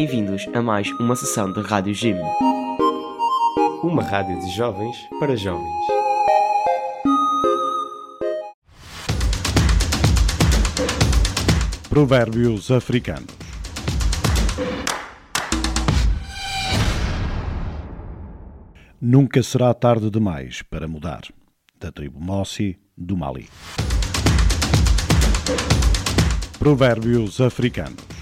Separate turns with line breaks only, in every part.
bem-vindos a mais uma sessão de Rádio Jim.
Uma rádio de jovens para jovens.
Provérbios africanos. Nunca será tarde demais para mudar. Da tribo Mossi, do Mali. Provérbios africanos.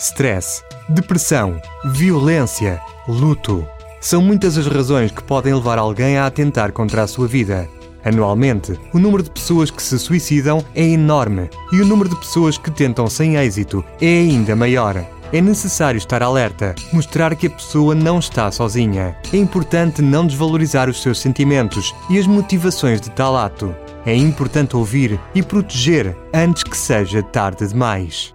Stress, depressão, violência, luto. São muitas as razões que podem levar alguém a atentar contra a sua vida. Anualmente, o número de pessoas que se suicidam é enorme e o número de pessoas que tentam sem êxito é ainda maior. É necessário estar alerta, mostrar que a pessoa não está sozinha. É importante não desvalorizar os seus sentimentos e as motivações de tal ato. É importante ouvir e proteger antes que seja tarde demais.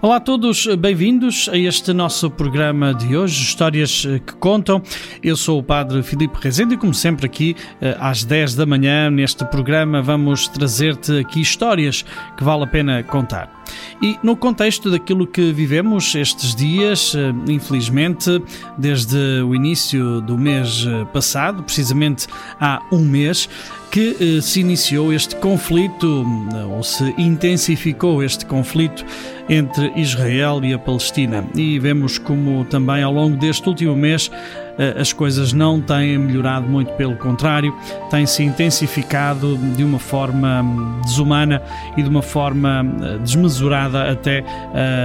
Olá a todos, bem-vindos a este nosso programa de hoje, Histórias que Contam. Eu sou o Padre Filipe Rezende e, como sempre, aqui eh, às 10 da manhã, neste programa, vamos trazer-te aqui histórias que vale a pena contar. E no contexto daquilo que vivemos estes dias, eh, infelizmente, desde o início do mês eh, passado, precisamente há um mês, que se iniciou este conflito, ou se intensificou este conflito entre Israel e a Palestina. E vemos como também ao longo deste último mês eh, as coisas não têm melhorado muito, pelo contrário, têm se intensificado de uma forma hum, desumana e de uma forma eh, desmesurada, até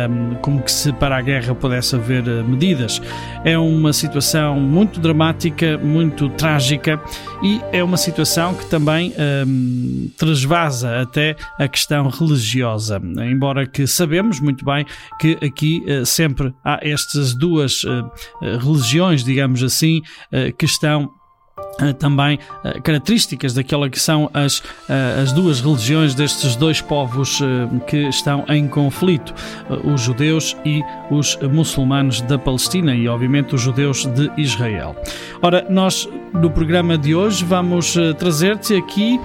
hum, como que se para a guerra pudesse haver eh, medidas. É uma situação muito dramática, muito trágica e é uma situação que também hum, transvasa até a questão religiosa, embora que sabemos muito bem que aqui sempre há estas duas religiões, digamos assim, eh, que estão eh, também eh, características daquela que são as, as duas religiões destes dois povos que estão em conflito, os judeus e os muçulmanos da Palestina e, obviamente, os judeus de Israel. Ora, nós no programa de hoje vamos trazer-te aqui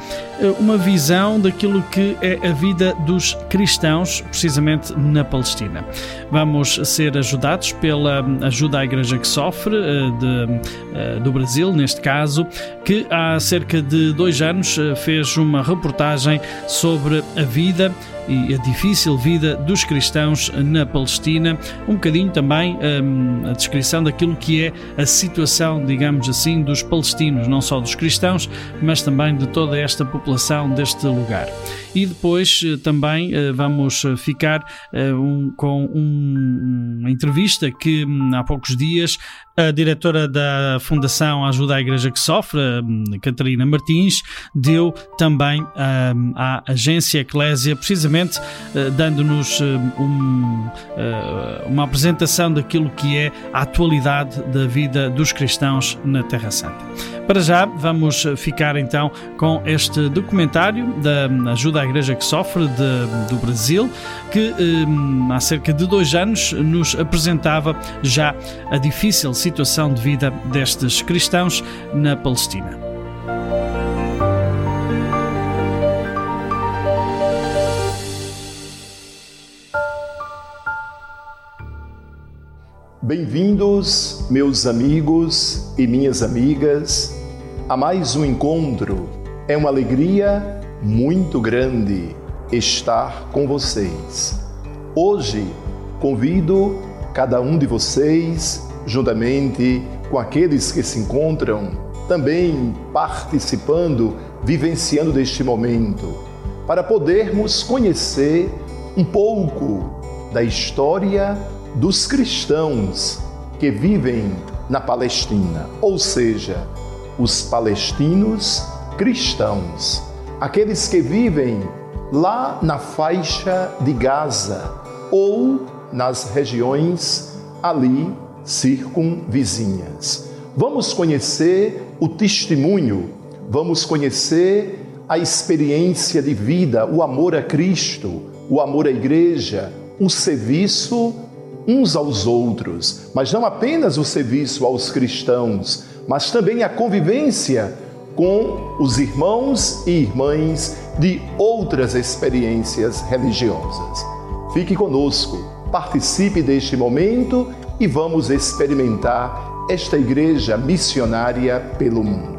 uma visão daquilo que é a vida dos cristãos, precisamente na Palestina. Vamos ser ajudados pela ajuda à Igreja que Sofre, de, do Brasil, neste caso, que há cerca de dois anos fez uma reportagem sobre a vida e a difícil vida dos cristãos na Palestina, um bocadinho também um, a descrição daquilo que é a situação, digamos assim, dos palestinos, não só dos cristãos, mas também de toda esta população deste lugar. E depois eh, também uh, vamos ficar uh, um, com um, uma entrevista que um, há poucos dias a diretora da Fundação Ajuda à Igreja que Sofre, hum, Catarina Martins, deu também hum, à agência Eclésia, precisamente uh, dando-nos hum, um, uh, uma apresentação daquilo que é a atualidade da vida dos cristãos na Terra Santa. Para já, vamos ficar então com este documentário da Ajuda à Igreja que Sofre de, do Brasil, que há cerca de dois anos nos apresentava já a difícil situação de vida destes cristãos na Palestina.
Bem-vindos, meus amigos e minhas amigas, a mais um encontro. É uma alegria muito grande estar com vocês. Hoje convido cada um de vocês juntamente com aqueles que se encontram também participando, vivenciando deste momento, para podermos conhecer um pouco da história dos cristãos que vivem na Palestina, ou seja, os palestinos cristãos, aqueles que vivem lá na faixa de Gaza ou nas regiões ali circunvizinhas. Vamos conhecer o testemunho, vamos conhecer a experiência de vida, o amor a Cristo, o amor à igreja, o serviço uns aos outros, mas não apenas o serviço aos cristãos, mas também a convivência com os irmãos e irmãs de outras experiências religiosas. Fique conosco, participe deste momento e vamos experimentar esta igreja missionária pelo mundo.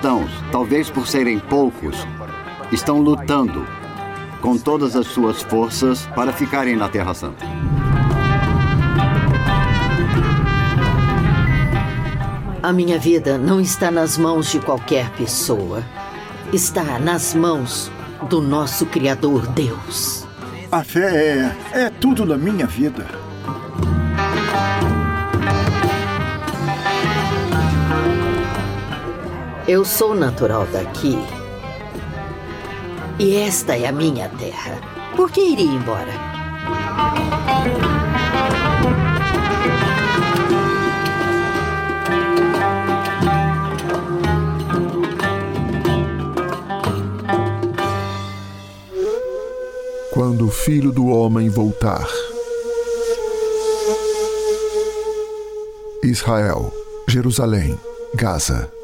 Cristãos, talvez por serem poucos, estão lutando com todas as suas forças para ficarem na Terra Santa.
A minha vida não está nas mãos de qualquer pessoa. Está nas mãos do nosso Criador Deus.
A fé é, é tudo na minha vida.
Eu sou natural daqui. E esta é a minha terra. Por que iria embora?
Quando o filho do homem voltar. Israel, Jerusalém, Gaza.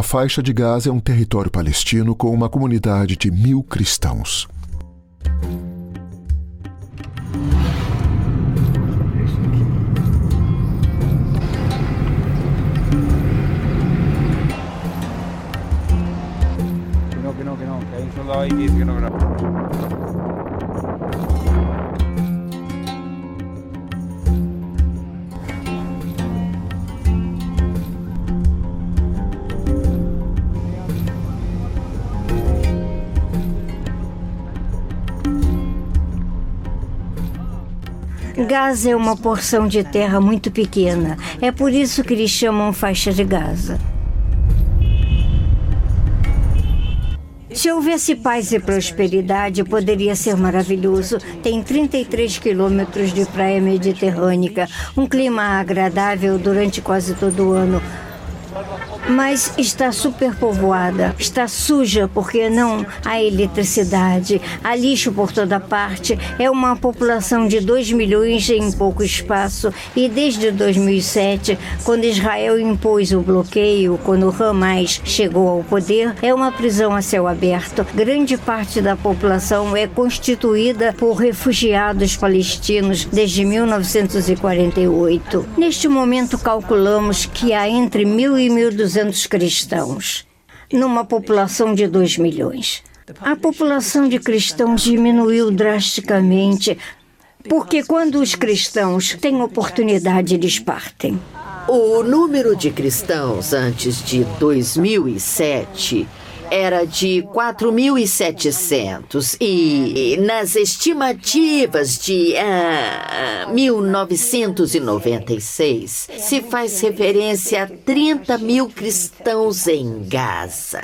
A faixa de Gaza é um território palestino com uma comunidade de mil cristãos.
Que no, que
Gaza é uma porção de terra muito pequena. É por isso que eles chamam faixa de Gaza. Se houvesse paz e prosperidade, poderia ser maravilhoso. Tem 33 quilômetros de praia mediterrânea, um clima agradável durante quase todo o ano. Mas está superpovoada, está suja porque não há eletricidade, há lixo por toda parte. É uma população de 2 milhões em pouco espaço e desde 2007, quando Israel impôs o bloqueio, quando Hamas chegou ao poder, é uma prisão a céu aberto. Grande parte da população é constituída por refugiados palestinos desde 1948. Neste momento, calculamos que há entre mil e 1.200 cristãos, numa população de 2 milhões. A população de cristãos diminuiu drasticamente, porque quando os cristãos têm oportunidade, eles partem.
O número de cristãos antes de 2007 era de 4.700 e nas estimativas de ah, 1996 se faz referência a 30 mil cristãos em Gaza.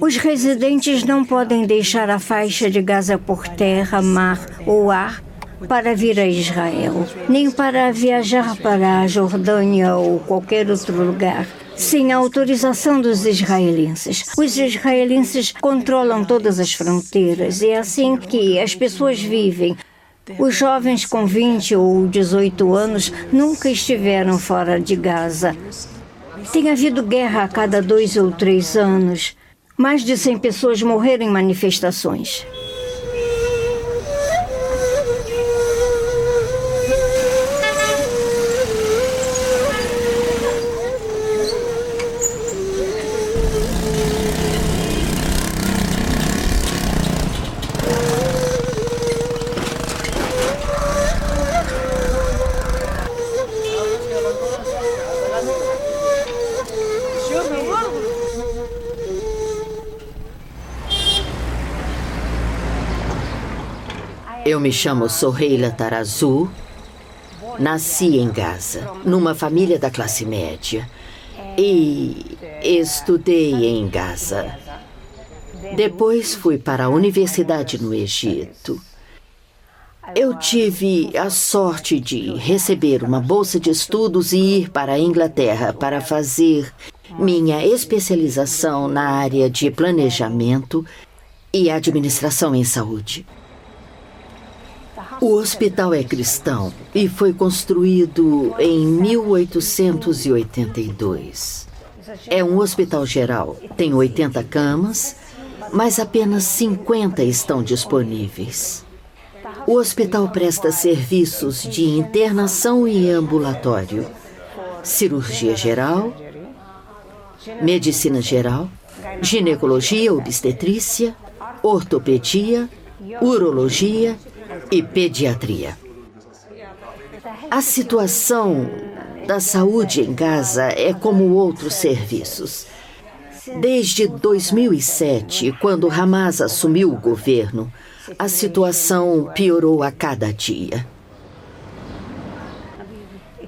Os residentes não podem deixar a faixa de Gaza por terra, mar ou ar para vir a Israel, nem para viajar para a Jordânia ou qualquer outro lugar sem a autorização dos israelenses. Os israelenses controlam todas as fronteiras e é assim que as pessoas vivem. Os jovens com 20 ou 18 anos nunca estiveram fora de Gaza. Tem havido guerra a cada dois ou três anos. Mais de 100 pessoas morreram em manifestações.
Eu me chamo Sorreila Tarazu. Nasci em Gaza, numa família da classe média. E estudei em Gaza. Depois fui para a universidade no Egito. Eu tive a sorte de receber uma bolsa de estudos e ir para a Inglaterra para fazer minha especialização na área de planejamento e administração em saúde. O hospital é cristão e foi construído em 1882. É um hospital geral, tem 80 camas, mas apenas 50 estão disponíveis. O hospital presta serviços de internação e ambulatório, cirurgia geral, medicina geral, ginecologia, obstetrícia, ortopedia, urologia e pediatria. A situação da saúde em Gaza é como outros serviços. Desde 2007, quando Hamas assumiu o governo, a situação piorou a cada dia.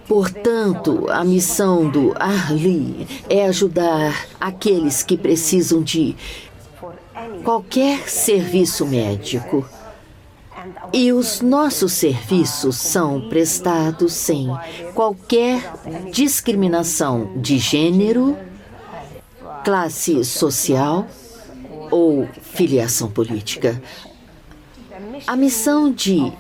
Portanto, a missão do Arli é ajudar aqueles que precisam de qualquer serviço médico. E os nossos serviços são prestados sem qualquer discriminação de gênero, classe social ou filiação política. A missão de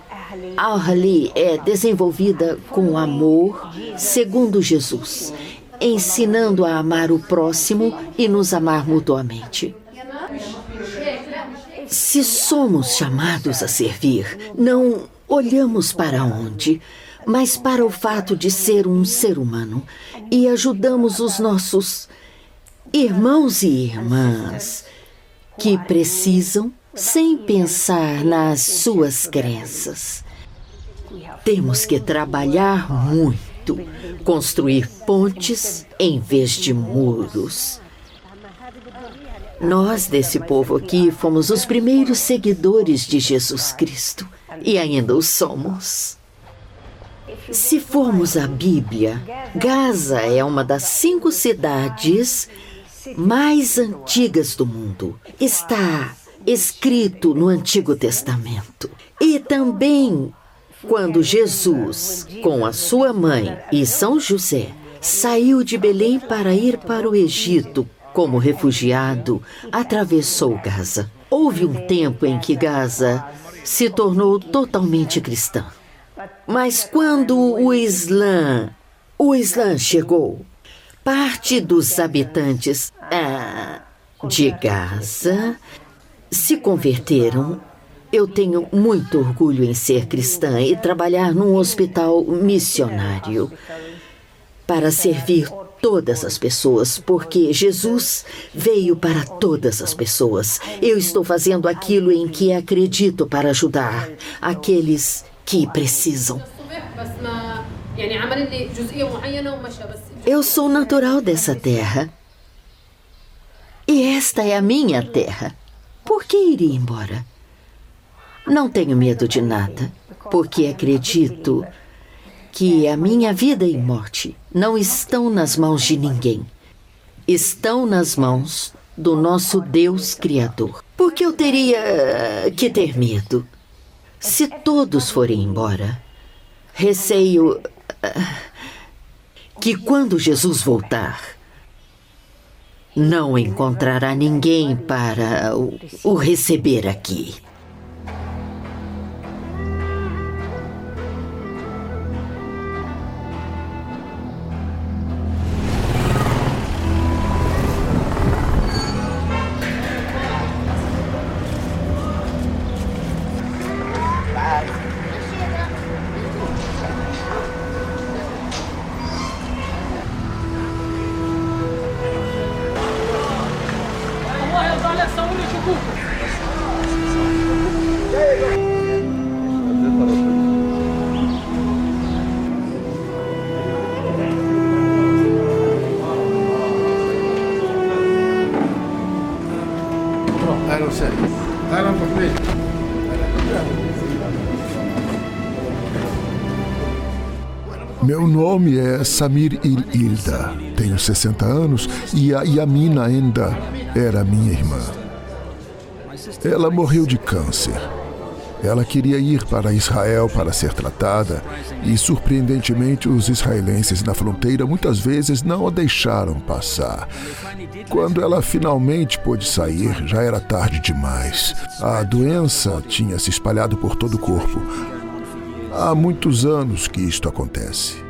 Al-Hali é desenvolvida com amor, segundo Jesus, ensinando a amar o próximo e nos amar mutuamente. Se somos chamados a servir, não olhamos para onde, mas para o fato de ser um ser humano e ajudamos os nossos irmãos e irmãs que precisam sem pensar nas suas crenças. Temos que trabalhar muito, construir pontes em vez de muros. Nós, desse povo aqui, fomos os primeiros seguidores de Jesus Cristo e ainda o somos. Se formos à Bíblia, Gaza é uma das cinco cidades mais antigas do mundo. Está escrito no Antigo Testamento. E também quando Jesus, com a sua mãe e São José, saiu de Belém para ir para o Egito como refugiado, atravessou Gaza. Houve um tempo em que Gaza se tornou totalmente cristã. Mas quando o Islã, o Islã chegou, parte dos habitantes ah, de Gaza se converteram. Eu tenho muito orgulho em ser cristã e trabalhar num hospital missionário para servir todas as pessoas, porque Jesus veio para todas as pessoas. Eu estou fazendo aquilo em que acredito para ajudar aqueles que precisam. Eu sou natural dessa terra. E esta é a minha terra. Por que iria embora? Não tenho medo de nada, porque acredito que a minha vida e morte não estão nas mãos de ninguém. Estão nas mãos do nosso Deus Criador. Por que eu teria que ter medo? Se todos forem embora, receio ah, que quando Jesus voltar, não encontrará ninguém para o receber aqui.
Samir Il Ilda. Tenho 60 anos e a Yamina ainda era minha irmã. Ela morreu de câncer. Ela queria ir para Israel para ser tratada e, surpreendentemente, os israelenses na fronteira muitas vezes não a deixaram passar. Quando ela finalmente pôde sair, já era tarde demais. A doença tinha se espalhado por todo o corpo. Há muitos anos que isto acontece.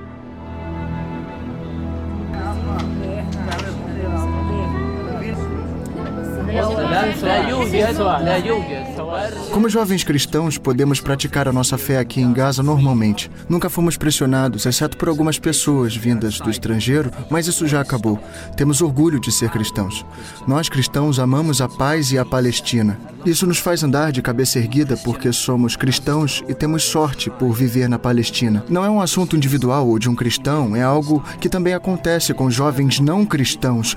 Como jovens cristãos, podemos praticar a nossa fé aqui em Gaza normalmente. Nunca fomos pressionados, exceto por algumas pessoas vindas do estrangeiro, mas isso já acabou. Temos orgulho de ser cristãos. Nós cristãos amamos a paz e a Palestina. Isso nos faz andar de cabeça erguida porque somos cristãos e temos sorte por viver na Palestina. Não é um assunto individual ou de um cristão, é algo que também acontece com jovens não cristãos.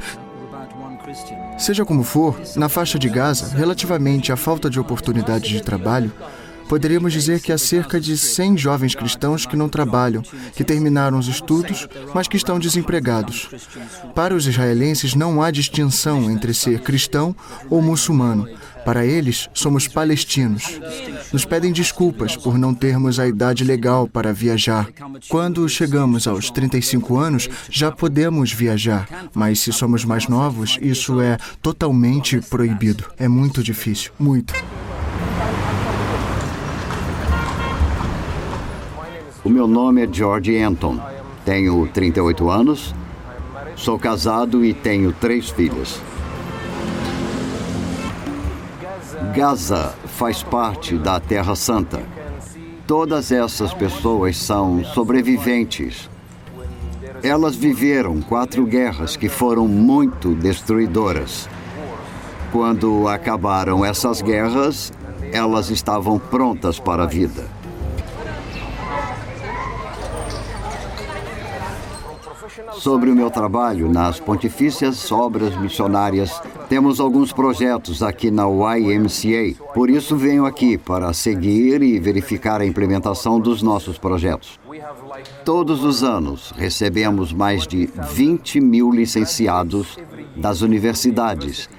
Seja como for, na faixa de Gaza, relativamente à falta de oportunidades de trabalho, poderíamos dizer que há cerca de 100 jovens cristãos que não trabalham, que terminaram os estudos, mas que estão desempregados. Para os israelenses, não há distinção entre ser cristão ou muçulmano. Para eles, somos palestinos. Nos pedem desculpas por não termos a idade legal para viajar. Quando chegamos aos 35 anos, já podemos viajar, mas se somos mais novos, isso é totalmente proibido. É muito difícil, muito.
O meu nome é George Anton. Tenho 38 anos, sou casado e tenho três filhas. Gaza faz parte da Terra Santa. Todas essas pessoas são sobreviventes. Elas viveram quatro guerras que foram muito destruidoras. Quando acabaram essas guerras, elas estavam prontas para a vida. Sobre o meu trabalho nas Pontifícias Obras Missionárias, temos alguns projetos aqui na YMCA. Por isso venho aqui para seguir e verificar a implementação dos nossos projetos. Todos os anos recebemos mais de 20 mil licenciados das universidades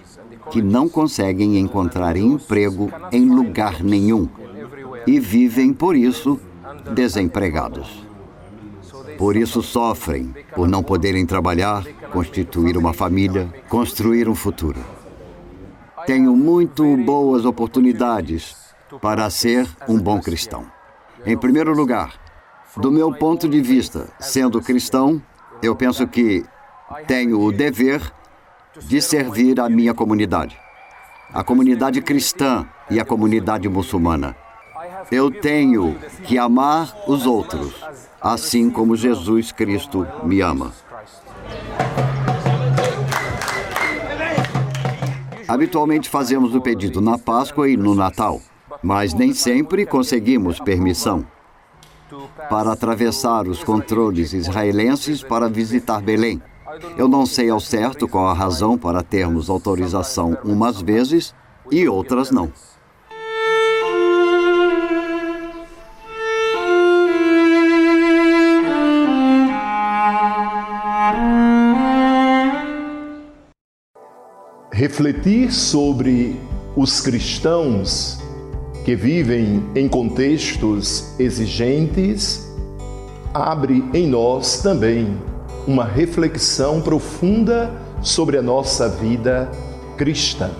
que não conseguem encontrar emprego em lugar nenhum e vivem, por isso, desempregados. Por isso sofrem, por não poderem trabalhar, constituir uma família, construir um futuro. Tenho muito boas oportunidades para ser um bom cristão. Em primeiro lugar, do meu ponto de vista, sendo cristão, eu penso que tenho o dever de servir a minha comunidade, a comunidade cristã e a comunidade muçulmana. Eu tenho que amar os outros, assim como Jesus Cristo me ama. Habitualmente fazemos o pedido na Páscoa e no Natal, mas nem sempre conseguimos permissão para atravessar os controles israelenses para visitar Belém. Eu não sei ao certo qual a razão para termos autorização umas vezes e outras não.
Refletir sobre os cristãos que vivem em contextos exigentes abre em nós também uma reflexão profunda sobre a nossa vida cristã.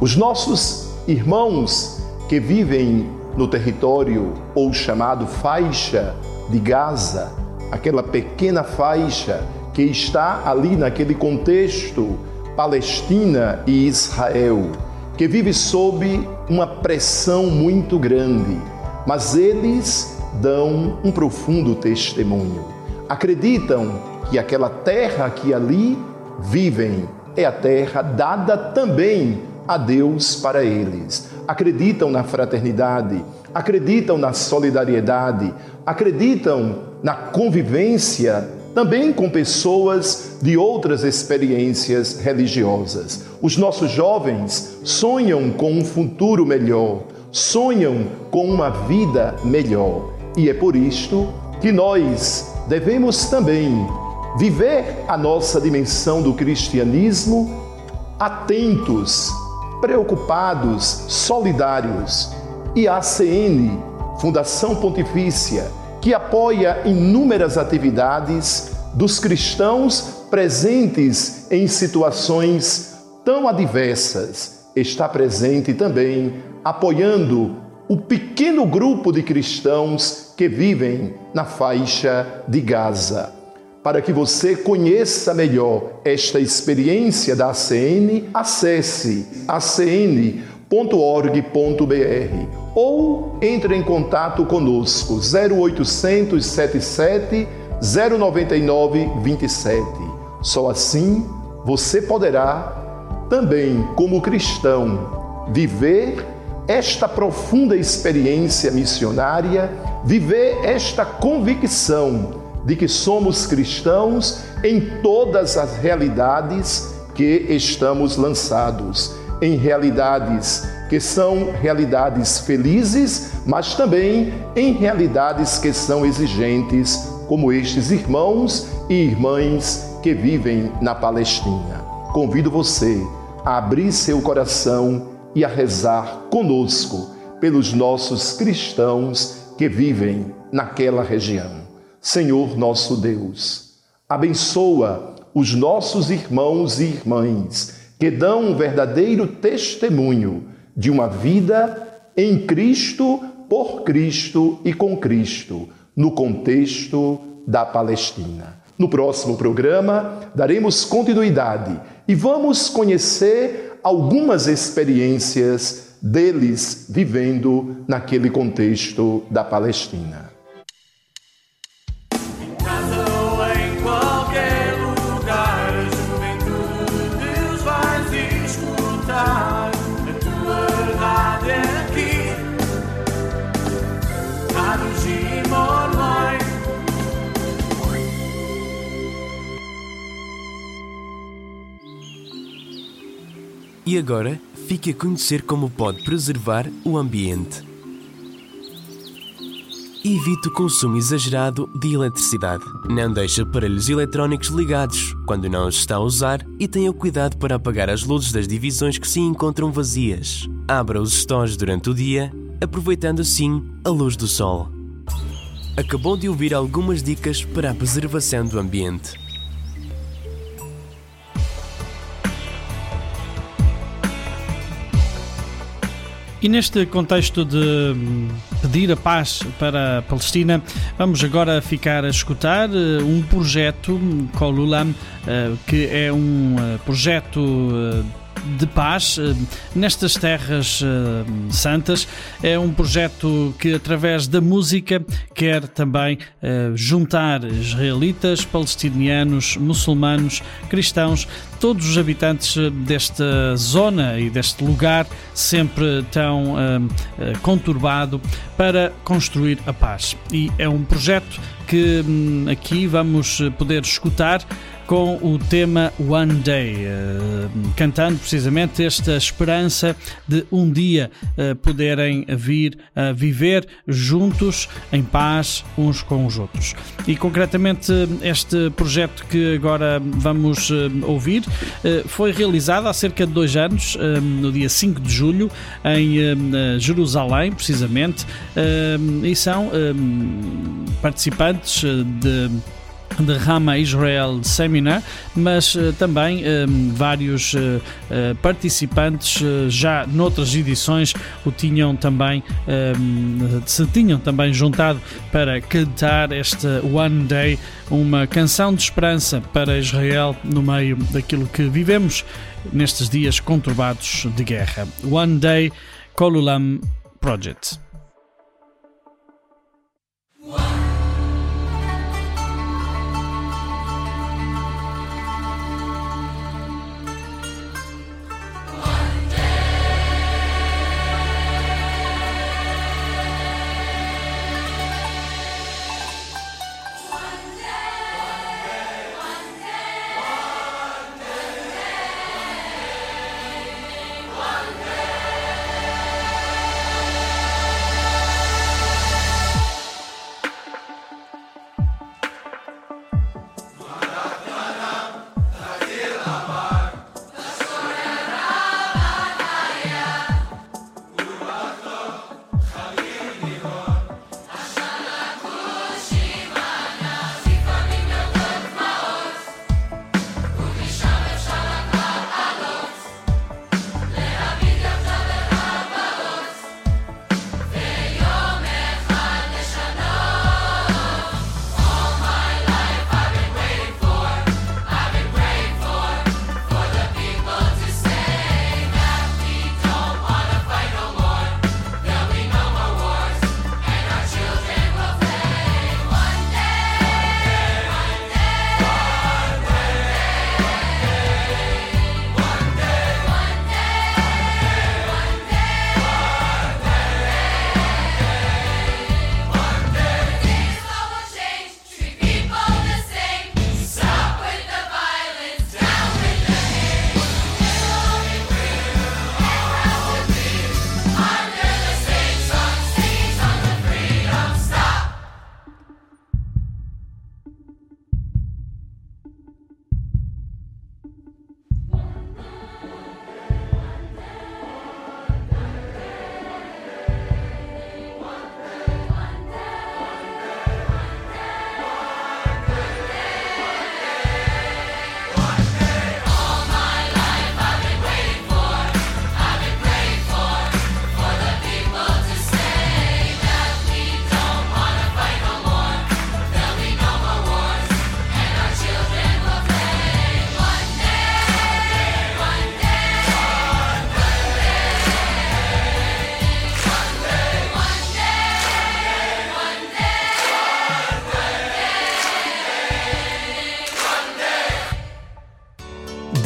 Os nossos irmãos que vivem no território ou chamado faixa de Gaza, aquela pequena faixa que está ali naquele contexto Palestina e Israel, que vive sob uma pressão muito grande, mas eles dão um profundo testemunho. Acreditam que aquela terra que ali vivem é a terra dada também a Deus para eles. Acreditam na fraternidade, acreditam na solidariedade, acreditam na convivência também com pessoas de outras experiências religiosas. Os nossos jovens sonham com um futuro melhor, sonham com uma vida melhor. E é por isto que nós devemos também viver a nossa dimensão do cristianismo atentos, preocupados, solidários. E a ACN, Fundação Pontifícia, que apoia inúmeras atividades dos cristãos presentes em situações tão adversas, está presente também apoiando o pequeno grupo de cristãos que vivem na faixa de Gaza. Para que você conheça melhor esta experiência da ACN, acesse acn.org.br ou entre em contato conosco 0800 77 099 27. Só assim você poderá também, como cristão, viver esta profunda experiência missionária, viver esta convicção de que somos cristãos em todas as realidades que estamos lançados, em realidades que são realidades felizes, mas também em realidades que são exigentes, como estes irmãos e irmãs que vivem na Palestina. Convido você a abrir seu coração e a rezar conosco pelos nossos cristãos que vivem naquela região. Senhor nosso Deus, abençoa os nossos irmãos e irmãs que dão um verdadeiro testemunho de uma vida em Cristo, por Cristo e com Cristo, no contexto da Palestina. No próximo programa, daremos continuidade e vamos conhecer algumas experiências deles vivendo naquele contexto da Palestina.
E agora fique a conhecer como pode preservar o ambiente. Evite o consumo exagerado de eletricidade. Não deixe aparelhos eletrónicos ligados quando não os está a usar e tenha cuidado para apagar as luzes das divisões que se encontram vazias. Abra os stores durante o dia, aproveitando assim a luz do sol. Acabou de ouvir algumas dicas para a preservação do ambiente.
E neste contexto de hum, pedir a paz para a Palestina, vamos agora ficar a escutar eh, um projeto, Kolulam, eh, que é um eh, projeto de paz eh, nestas terras eh, santas. É um projeto que, através da música, quer também eh, juntar israelitas, palestinianos, muçulmanos, cristãos, todos os habitantes desta zona e deste lugar sempre tão conturbado para construir a paz. E é um projeto que hum, aqui vamos poder escutar com o tema One Day, eh, cantando precisamente esta esperança de um dia eh, poderem vir a viver juntos em paz uns com os outros. E concretamente este projeto que agora vamos eh, ouvir foi realizado há cerca de dois anos, no dia 5 de julho, em Jerusalém, precisamente, e são participantes de de Rama Israel Seminar, mas uh, também uh, vários uh, participantes já noutras edições o tinham também se tinham também juntado para cantar esta One Day, uma canção de esperança para Israel no meio daquilo que vivemos nestes dias conturbados de guerra. One Day Kolulam Project.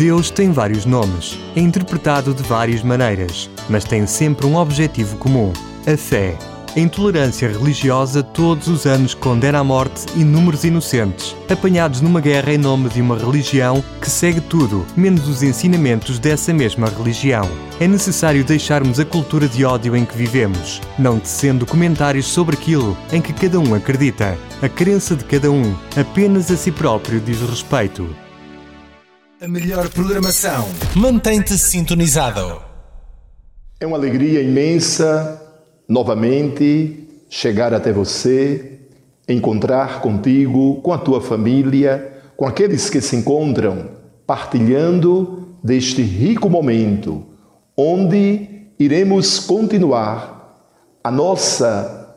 Deus tem vários nomes, é interpretado de várias maneiras, mas tem sempre um objetivo comum: a fé. A intolerância religiosa todos os anos condena à morte inúmeros inocentes, apanhados numa guerra em nome de uma religião que segue tudo, menos os ensinamentos dessa mesma religião. É necessário deixarmos a cultura de ódio em que vivemos, não tecendo comentários sobre aquilo em que cada um acredita. A crença de cada um apenas a si próprio diz respeito.
A melhor programação. Mantém-te sintonizado.
É uma alegria imensa novamente chegar até você, encontrar contigo, com a tua família, com aqueles que se encontram partilhando deste rico momento, onde iremos continuar a nossa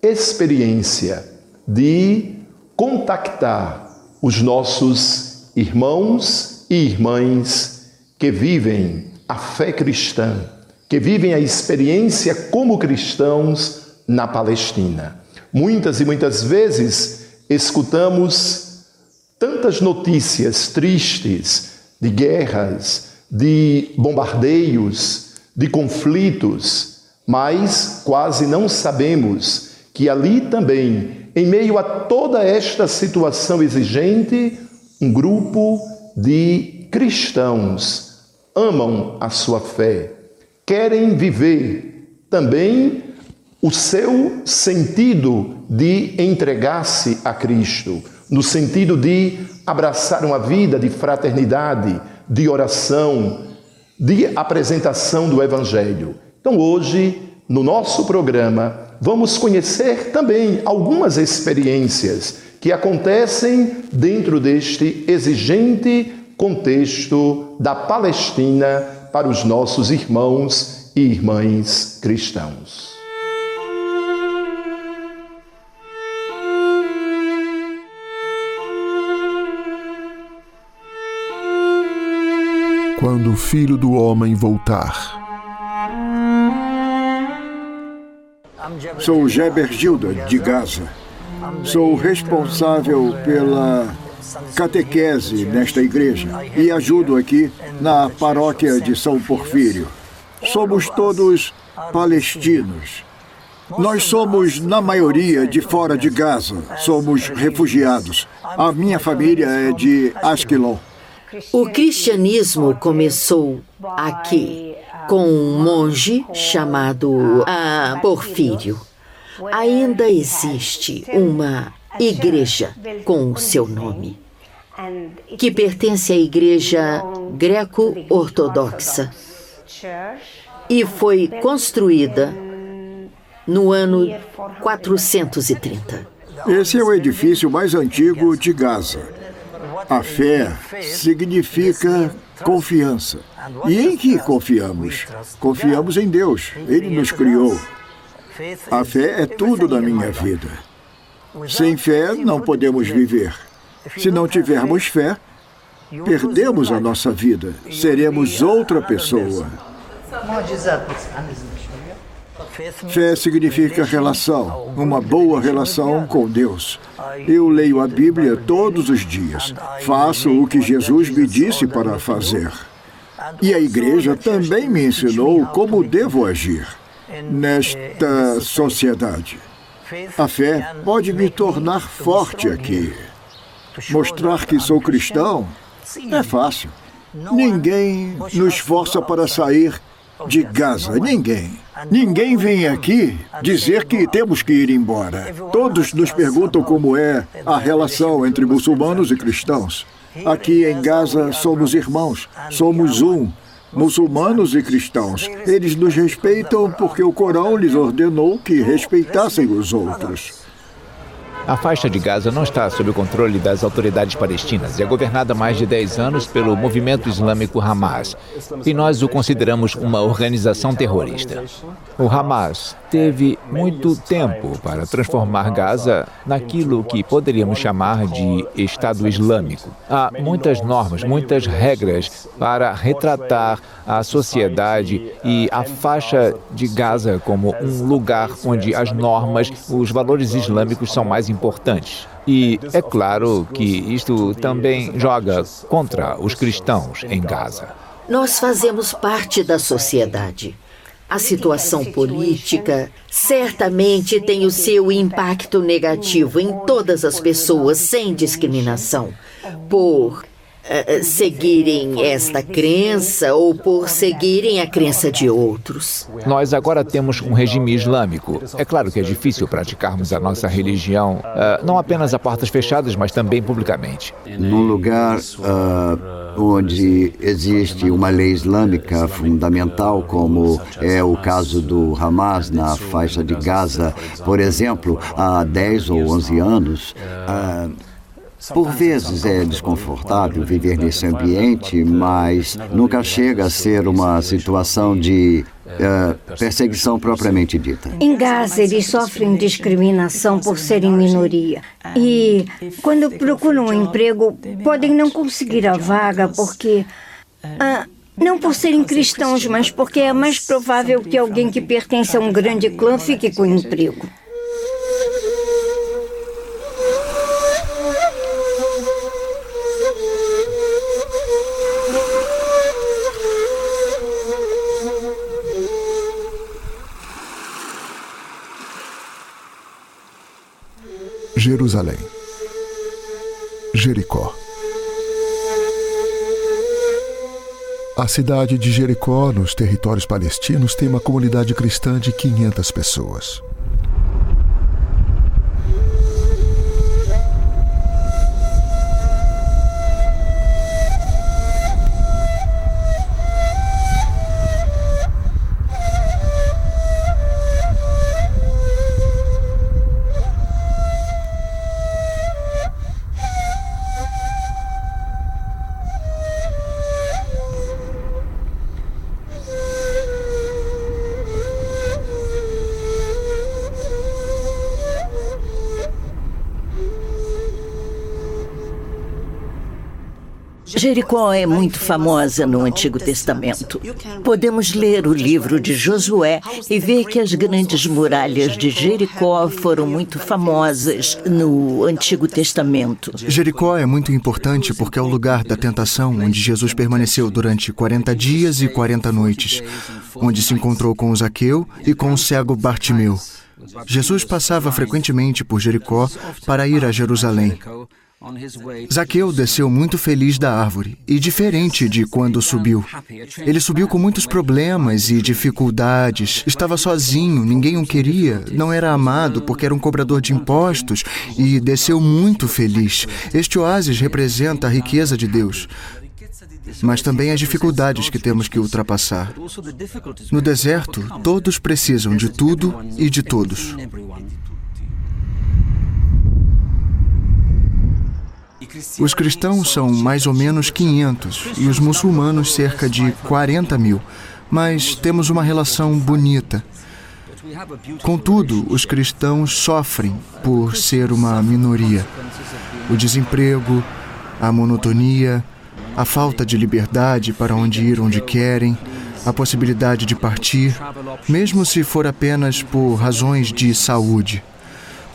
experiência de contactar os nossos irmãos e irmãs que vivem a fé cristã que vivem a experiência como cristãos na Palestina. Muitas e muitas vezes escutamos tantas notícias tristes de guerras, de bombardeios, de conflitos, mas quase não sabemos que ali também, em meio a toda esta situação exigente, um grupo de cristãos amam a sua fé querem viver também o seu sentido de entregar-se a Cristo, no sentido de abraçar uma vida de fraternidade, de oração, de apresentação do Evangelho. Então, hoje, no nosso programa, vamos conhecer também algumas experiências que acontecem dentro deste exigente contexto da Palestina para os nossos irmãos e irmãs cristãos.
Quando o Filho do Homem voltar.
Sou Geber Gilda, de Gaza. Sou responsável pela catequese nesta igreja e ajudo aqui na paróquia de São Porfírio. Somos todos palestinos. Nós somos, na maioria, de fora de Gaza. Somos refugiados. A minha família é de Asquilon.
O cristianismo começou aqui com um monge chamado ah, Porfírio. Ainda existe uma igreja com o seu nome, que pertence à Igreja Greco-Ortodoxa e foi construída no ano 430.
Esse é o edifício mais antigo de Gaza. A fé significa confiança. E em que confiamos? Confiamos em Deus. Ele nos criou. A fé é tudo na minha vida. Sem fé não podemos viver. Se não tivermos fé, perdemos a nossa vida. Seremos outra pessoa. Fé significa relação, uma boa relação com Deus. Eu leio a Bíblia todos os dias. Faço o que Jesus me disse para fazer. E a igreja também me ensinou como devo agir nesta sociedade. A fé pode me tornar forte aqui. Mostrar que sou cristão é fácil. Ninguém nos força para sair de Gaza. Ninguém. Ninguém vem aqui dizer que temos que ir embora. Todos nos perguntam como é a relação entre muçulmanos e cristãos. Aqui em Gaza somos irmãos, somos um muçulmanos e cristãos. Eles nos respeitam porque o Corão lhes ordenou que respeitassem os outros.
A faixa de Gaza não está sob o controle das autoridades palestinas e é governada há mais de 10 anos pelo movimento islâmico Hamas, e nós o consideramos uma organização terrorista. O Hamas teve muito tempo para transformar Gaza naquilo que poderíamos chamar de Estado Islâmico. Há muitas normas, muitas regras para retratar a sociedade e a faixa de Gaza como um lugar onde as normas, os valores islâmicos são mais importantes. E é claro que isto também joga contra os cristãos em Gaza.
Nós fazemos parte da sociedade. A situação política certamente tem o seu impacto negativo em todas as pessoas, sem discriminação, por uh, seguirem esta crença ou por seguirem a crença de outros.
Nós agora temos um regime islâmico. É claro que é difícil praticarmos a nossa religião, uh, não apenas a portas fechadas, mas também publicamente.
Num lugar uh, onde existe uma lei islâmica fundamental, como é o caso do Hamas na faixa de Gaza, por exemplo, há 10 ou 11 anos. Uh, por vezes é desconfortável viver nesse ambiente, mas nunca chega a ser uma situação de uh, perseguição propriamente dita.
Em Gaza, eles sofrem discriminação por serem minoria. E quando procuram um emprego, podem não conseguir a vaga porque. Uh, não por serem cristãos, mas porque é mais provável que alguém que pertence a um grande clã fique com emprego.
Jerusalém. Jericó. A cidade de Jericó, nos territórios palestinos, tem uma comunidade cristã de 500 pessoas.
Jericó é muito famosa no Antigo Testamento. Podemos ler o livro de Josué e ver que as grandes muralhas de Jericó foram muito famosas no Antigo Testamento.
Jericó é muito importante porque é o lugar da tentação onde Jesus permaneceu durante 40 dias e 40 noites, onde se encontrou com o Zaqueu e com o cego Bartimeu. Jesus passava frequentemente por Jericó para ir a Jerusalém. Zaqueu desceu muito feliz da árvore e diferente de quando subiu. Ele subiu com muitos problemas e dificuldades. Estava sozinho, ninguém o queria, não era amado porque era um cobrador de impostos e desceu muito feliz. Este oásis representa a riqueza de Deus mas também as dificuldades que temos que ultrapassar. No deserto, todos precisam de tudo e de todos. Os cristãos são mais ou menos 500 e os muçulmanos cerca de 40 mil, mas temos uma relação bonita. Contudo, os cristãos sofrem por ser uma minoria. O desemprego, a monotonia, a falta de liberdade para onde ir onde querem, a possibilidade de partir, mesmo se for apenas por razões de saúde.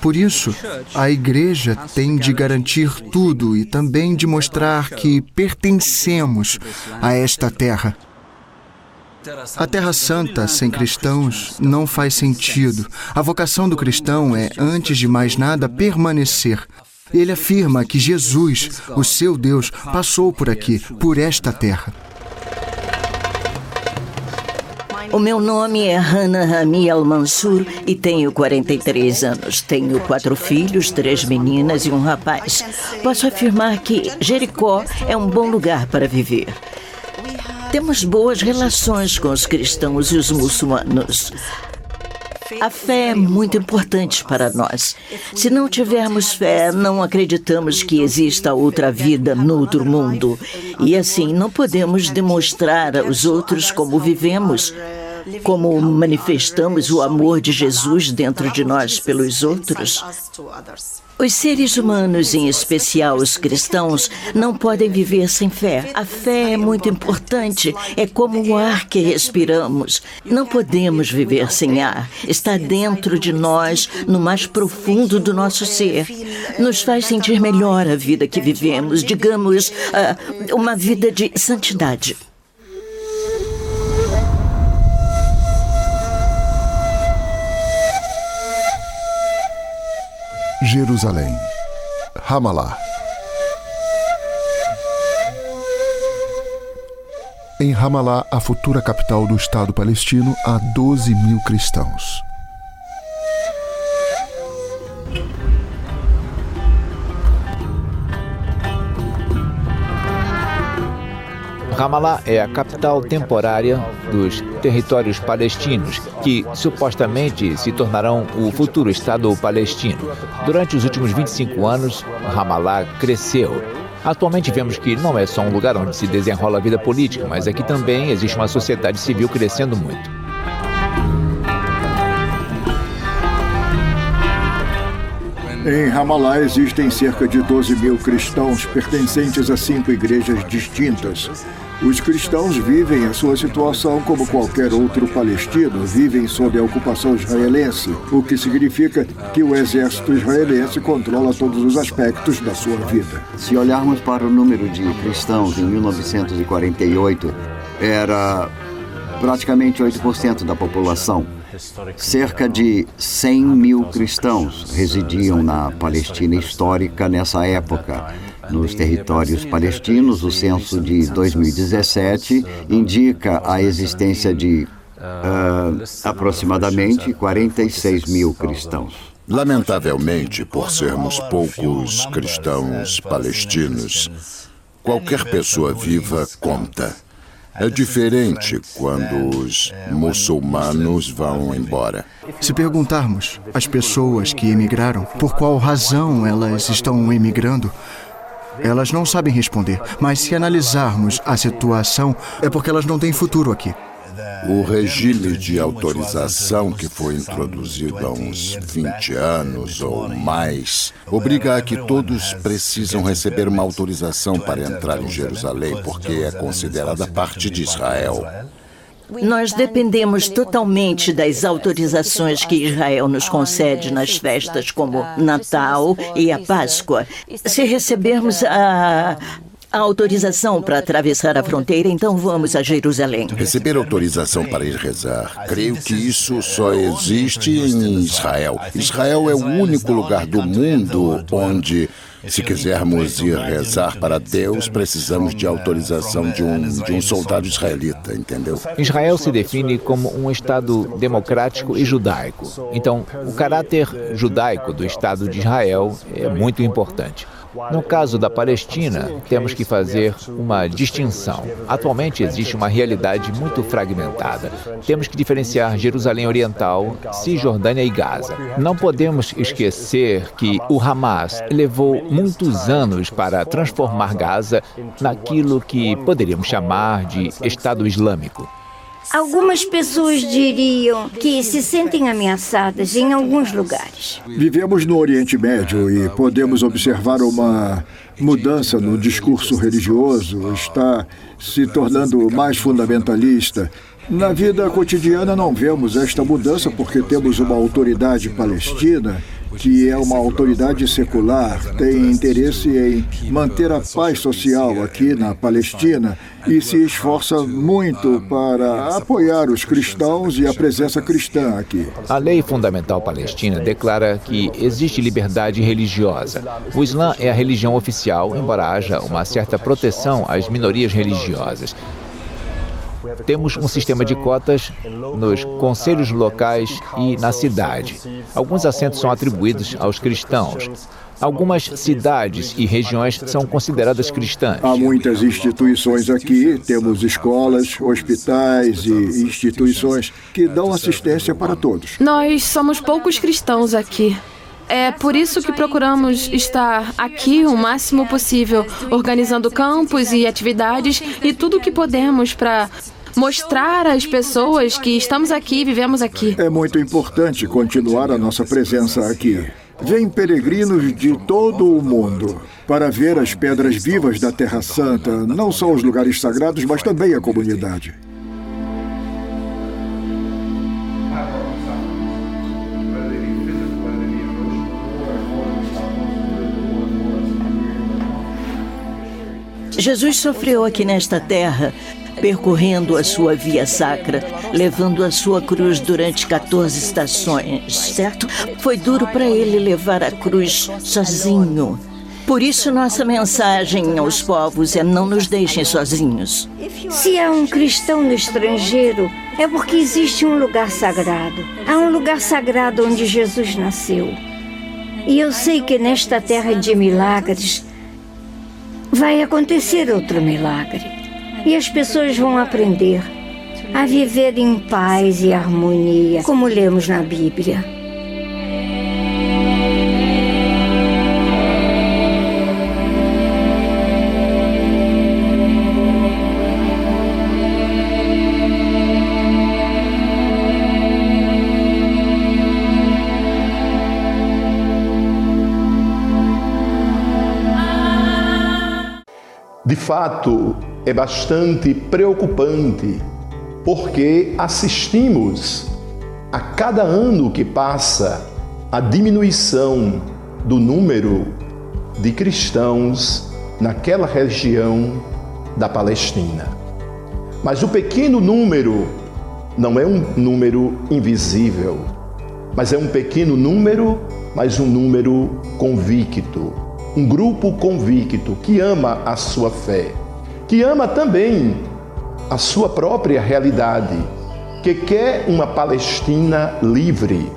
Por isso, a igreja tem de garantir tudo e também de mostrar que pertencemos a esta terra. A Terra Santa sem cristãos não faz sentido. A vocação do cristão é, antes de mais nada, permanecer. Ele afirma que Jesus, o seu Deus, passou por aqui, por esta terra.
O meu nome é Hannah Rami Al-Mansur e tenho 43 anos. Tenho quatro filhos, três meninas e um rapaz. Posso afirmar que Jericó é um bom lugar para viver. Temos boas relações com os cristãos e os muçulmanos. A fé é muito importante para nós. Se não tivermos fé, não acreditamos que exista outra vida no outro mundo. E assim não podemos demonstrar aos outros como vivemos. Como manifestamos o amor de Jesus dentro de nós pelos outros. Os seres humanos, em especial os cristãos, não podem viver sem fé. A fé é muito importante, é como o ar que respiramos. Não podemos viver sem ar. Está dentro de nós, no mais profundo do nosso ser. Nos faz sentir melhor a vida que vivemos, digamos, ah, uma vida de santidade.
Jerusalém, Ramallah. Em Ramallah, a futura capital do Estado palestino, há 12 mil cristãos.
Ramallah é a capital temporária dos territórios palestinos, que supostamente se tornarão o futuro Estado palestino. Durante os últimos 25 anos, Ramallah cresceu. Atualmente vemos que não é só um lugar onde se desenrola a vida política, mas aqui também existe uma sociedade civil crescendo muito.
Em Ramallah existem cerca de 12 mil cristãos pertencentes a cinco igrejas distintas. Os cristãos vivem a sua situação como qualquer outro palestino, vivem sob a ocupação israelense, o que significa que o exército israelense controla todos os aspectos da sua vida.
Se olharmos para o número de cristãos em 1948, era praticamente 8% da população. Cerca de 100 mil cristãos residiam na Palestina histórica nessa época. Nos territórios palestinos, o censo de 2017 indica a existência de uh, aproximadamente 46 mil cristãos.
Lamentavelmente, por sermos poucos cristãos palestinos, qualquer pessoa viva conta. É diferente quando os muçulmanos vão embora.
Se perguntarmos às pessoas que emigraram por qual razão elas estão emigrando, elas não sabem responder. Mas se analisarmos a situação, é porque elas não têm futuro aqui.
O regime de autorização que foi introduzido há uns 20 anos ou mais obriga a que todos precisam receber uma autorização para entrar em Jerusalém, porque é considerada parte de Israel.
Nós dependemos totalmente das autorizações que Israel nos concede nas festas como Natal e a Páscoa. Se recebermos a, a autorização para atravessar a fronteira, então vamos a Jerusalém.
Receber autorização para ir rezar. Creio que isso só existe em Israel. Israel é o único lugar do mundo onde se quisermos ir rezar para Deus, precisamos de autorização de um, de um soldado israelita, entendeu?
Israel se define como um Estado democrático e judaico. Então, o caráter judaico do Estado de Israel é muito importante. No caso da Palestina, temos que fazer uma distinção. Atualmente existe uma realidade muito fragmentada. Temos que diferenciar Jerusalém Oriental, Cisjordânia e Gaza. Não podemos esquecer que o Hamas levou muitos anos para transformar Gaza naquilo que poderíamos chamar de Estado Islâmico.
Algumas pessoas diriam que se sentem ameaçadas em alguns lugares.
Vivemos no Oriente Médio e podemos observar uma mudança no discurso religioso, está se tornando mais fundamentalista. Na vida cotidiana não vemos esta mudança porque temos uma autoridade palestina que é uma autoridade secular, tem interesse em manter a paz social aqui na Palestina e se esforça muito para apoiar os cristãos e a presença cristã aqui.
A lei fundamental palestina declara que existe liberdade religiosa. O Islã é a religião oficial, embora haja uma certa proteção às minorias religiosas. Temos um sistema de cotas nos conselhos locais e na cidade. Alguns assentos são atribuídos aos cristãos. Algumas cidades e regiões são consideradas cristãs.
Há muitas instituições aqui, temos escolas, hospitais e instituições que dão assistência para todos.
Nós somos poucos cristãos aqui. É por isso que procuramos estar aqui o máximo possível, organizando campos e atividades e tudo o que podemos para mostrar às pessoas que estamos aqui, vivemos aqui.
É muito importante continuar a nossa presença aqui. Vêm peregrinos de todo o mundo para ver as pedras vivas da Terra Santa, não só os lugares sagrados, mas também a comunidade.
Jesus sofreu aqui nesta terra, percorrendo a sua via sacra, levando a sua cruz durante 14 estações, certo? Foi duro para ele levar a cruz sozinho. Por isso, nossa mensagem aos povos é: não nos deixem sozinhos.
Se há um cristão no estrangeiro, é porque existe um lugar sagrado. Há um lugar sagrado onde Jesus nasceu. E eu sei que nesta terra de milagres vai acontecer outro milagre. E as pessoas vão aprender a viver em paz e harmonia, como lemos na Bíblia.
De fato, é bastante preocupante, porque assistimos a cada ano que passa a diminuição do número de cristãos naquela região da Palestina. Mas o pequeno número não é um número invisível, mas é um pequeno número, mas um número convicto um grupo convicto que ama a sua fé, que ama também a sua própria realidade, que quer uma Palestina livre,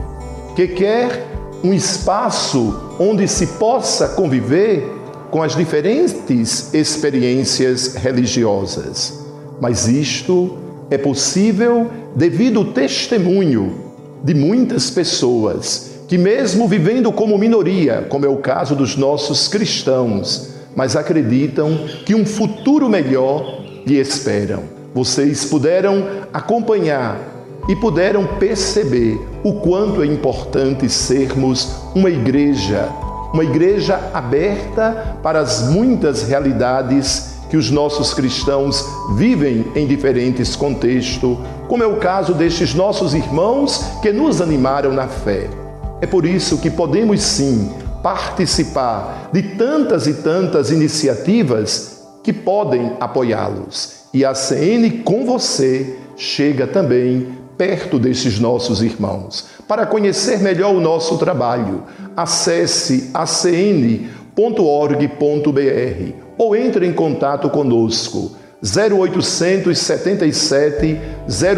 que quer um espaço onde se possa conviver com as diferentes experiências religiosas. Mas isto é possível devido ao testemunho de muitas pessoas que, mesmo vivendo como minoria, como é o caso dos nossos cristãos, mas acreditam que um futuro melhor lhe esperam. Vocês puderam acompanhar e puderam perceber o quanto é importante sermos uma igreja, uma igreja aberta para as muitas realidades que os nossos cristãos vivem em diferentes contextos, como é o caso destes nossos irmãos que nos animaram na fé. É por isso que podemos sim participar de tantas e tantas iniciativas que podem apoiá-los. E a CN com você chega também perto desses nossos irmãos. Para conhecer melhor o nosso trabalho, acesse acn.org.br ou entre em contato conosco 0877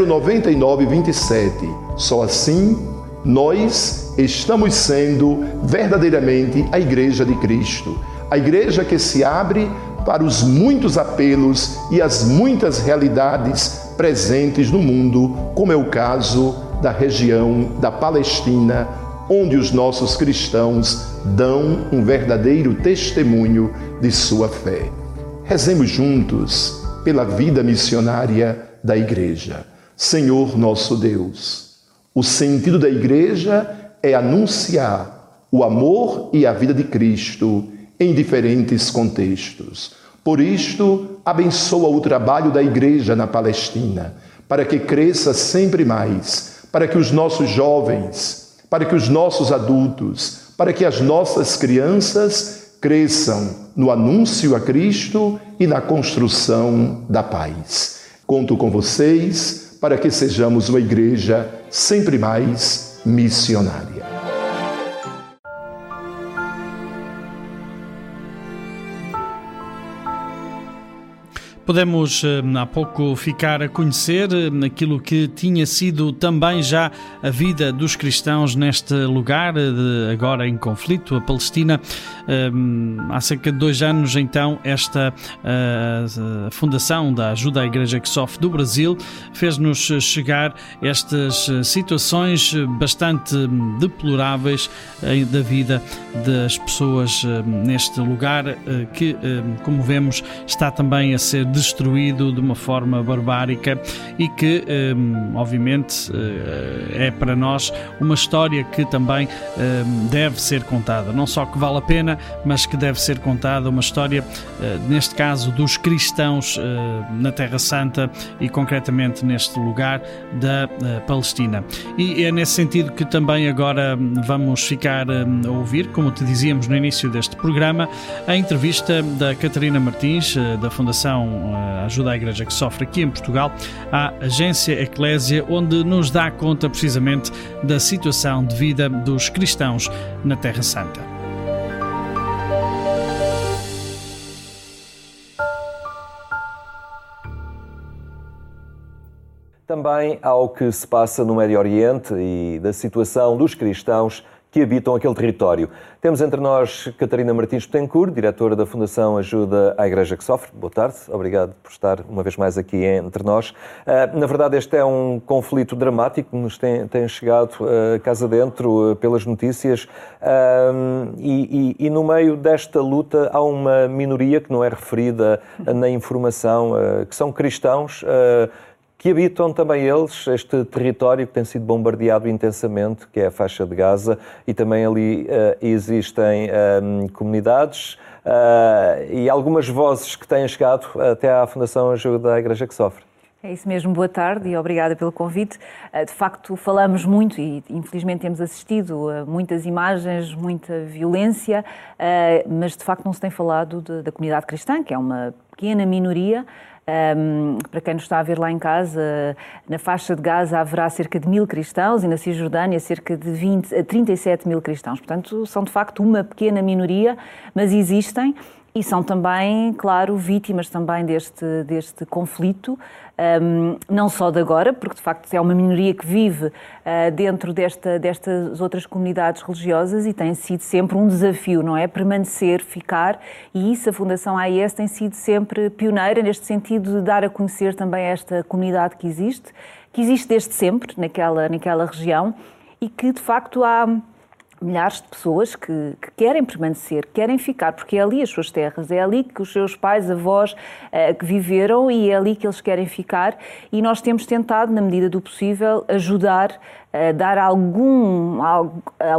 099 27. Só assim nós estamos sendo verdadeiramente a Igreja de Cristo, a igreja que se abre para os muitos apelos e as muitas realidades presentes no mundo, como é o caso da região da Palestina, onde os nossos cristãos dão um verdadeiro testemunho de sua fé. Rezemos juntos pela vida missionária da Igreja. Senhor nosso Deus, o sentido da igreja é anunciar o amor e a vida de Cristo em diferentes contextos. Por isto, abençoa o trabalho da igreja na Palestina, para que cresça sempre mais, para que os nossos jovens, para que os nossos adultos, para que as nossas crianças cresçam no anúncio a Cristo e na construção da paz. Conto com vocês para que sejamos uma igreja sempre mais missionária.
Podemos eh, há pouco ficar a conhecer eh, aquilo que tinha sido também já a vida dos cristãos neste lugar, eh, agora em conflito, a Palestina. Há cerca de dois anos, então, esta fundação da Ajuda à Igreja que Sofre do Brasil fez-nos chegar estas situações bastante deploráveis da vida das pessoas neste lugar que, como vemos, está também a ser destruído de uma forma barbárica e que, obviamente, é para nós uma história que também deve ser contada. Não só que vale a pena, mas que deve ser contada uma história, neste caso, dos cristãos na Terra Santa e concretamente neste lugar da Palestina. E é nesse sentido que também agora vamos ficar a ouvir, como te dizíamos no início deste programa, a entrevista da Catarina Martins, da Fundação Ajuda à Igreja que Sofre aqui em Portugal, à agência Eclésia, onde nos dá conta precisamente da situação de vida dos cristãos na Terra Santa.
Também ao que se passa no Médio Oriente e da situação dos cristãos que habitam aquele território. Temos entre nós Catarina Martins Betancourt, diretora da Fundação Ajuda à Igreja que Sofre. Boa tarde, obrigado por estar uma vez mais aqui entre nós. Ah, na verdade, este é um conflito dramático que nos tem, tem chegado uh, casa dentro uh, pelas notícias e, e, e, no meio desta luta há uma minoria que não é referida na informação, que são cristãos que habitam também eles este território que tem sido bombardeado intensamente, que é a faixa de Gaza, e também ali uh, existem um, comunidades uh, e algumas vozes que têm chegado até à Fundação Ajuda Igreja que Sofre.
É isso mesmo, boa tarde e obrigada pelo convite. Eh, de facto, falamos muito e infelizmente temos assistido a muitas imagens, muita violência, mas de facto não se tem falado da comunidade cristã, que é uma pequena minoria um, para quem nos está a ver lá em casa, na faixa de Gaza haverá cerca de mil cristãos e na Cisjordânia cerca de 20 a 37 mil cristãos. Portanto, são de facto uma pequena minoria, mas existem e são também, claro, vítimas também deste, deste conflito, um, não só de agora, porque de facto é uma minoria que vive uh, dentro desta, destas outras comunidades religiosas e tem sido sempre um desafio, não é? Permanecer, ficar, e isso a Fundação AIS tem sido sempre pioneira neste sentido de dar a conhecer também esta comunidade que existe, que existe desde sempre naquela, naquela região e que de facto há milhares de pessoas que, que, querem permanecer, querem ficar, porque é ali as suas terras, é ali que os seus pais, avós uh, que viveram e é ali que eles querem ficar. E nós temos tentado, na medida do possível, ajudar dar algum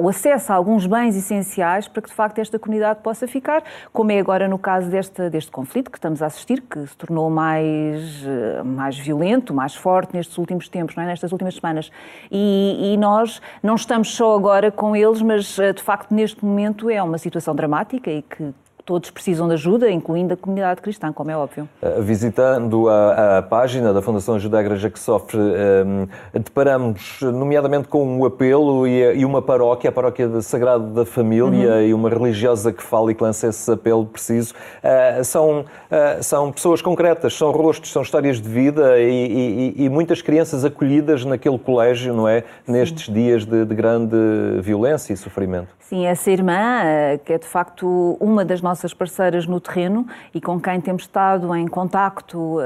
o acesso a alguns bens essenciais para que de facto esta comunidade possa ficar, como é agora no caso deste, deste conflito que estamos a assistir, que se tornou mais, eh, mais violento, mais forte nestes últimos tempos, não é? nestas últimas semanas. E, e nós não estamos só agora com eles, mas eh, de facto neste momento é uma situação dramática e que todos precisam de ajuda, incluindo a comunidade cristã, como é óbvio.
Eh, visitando a, a página da Fundação Ajuda à Igreja que Sofre, um, eh, deparamos nomeadamente com um apelo e, e, uma paróquia, a Paróquia da Sagrado da Família, uhum. e uma religiosa que fala e que lança esse apelo preciso. Uh, são, uh, são pessoas concretas, são rostos, são histórias de vida e, e, e muitas crianças acolhidas naquele colégio, não é? Nestes Sim. dias de, de grande violência e sofrimento.
Sim, essa irmã, que é de facto uma das nossas nossas parceiras no terreno e com quem temos estado em contacto uh,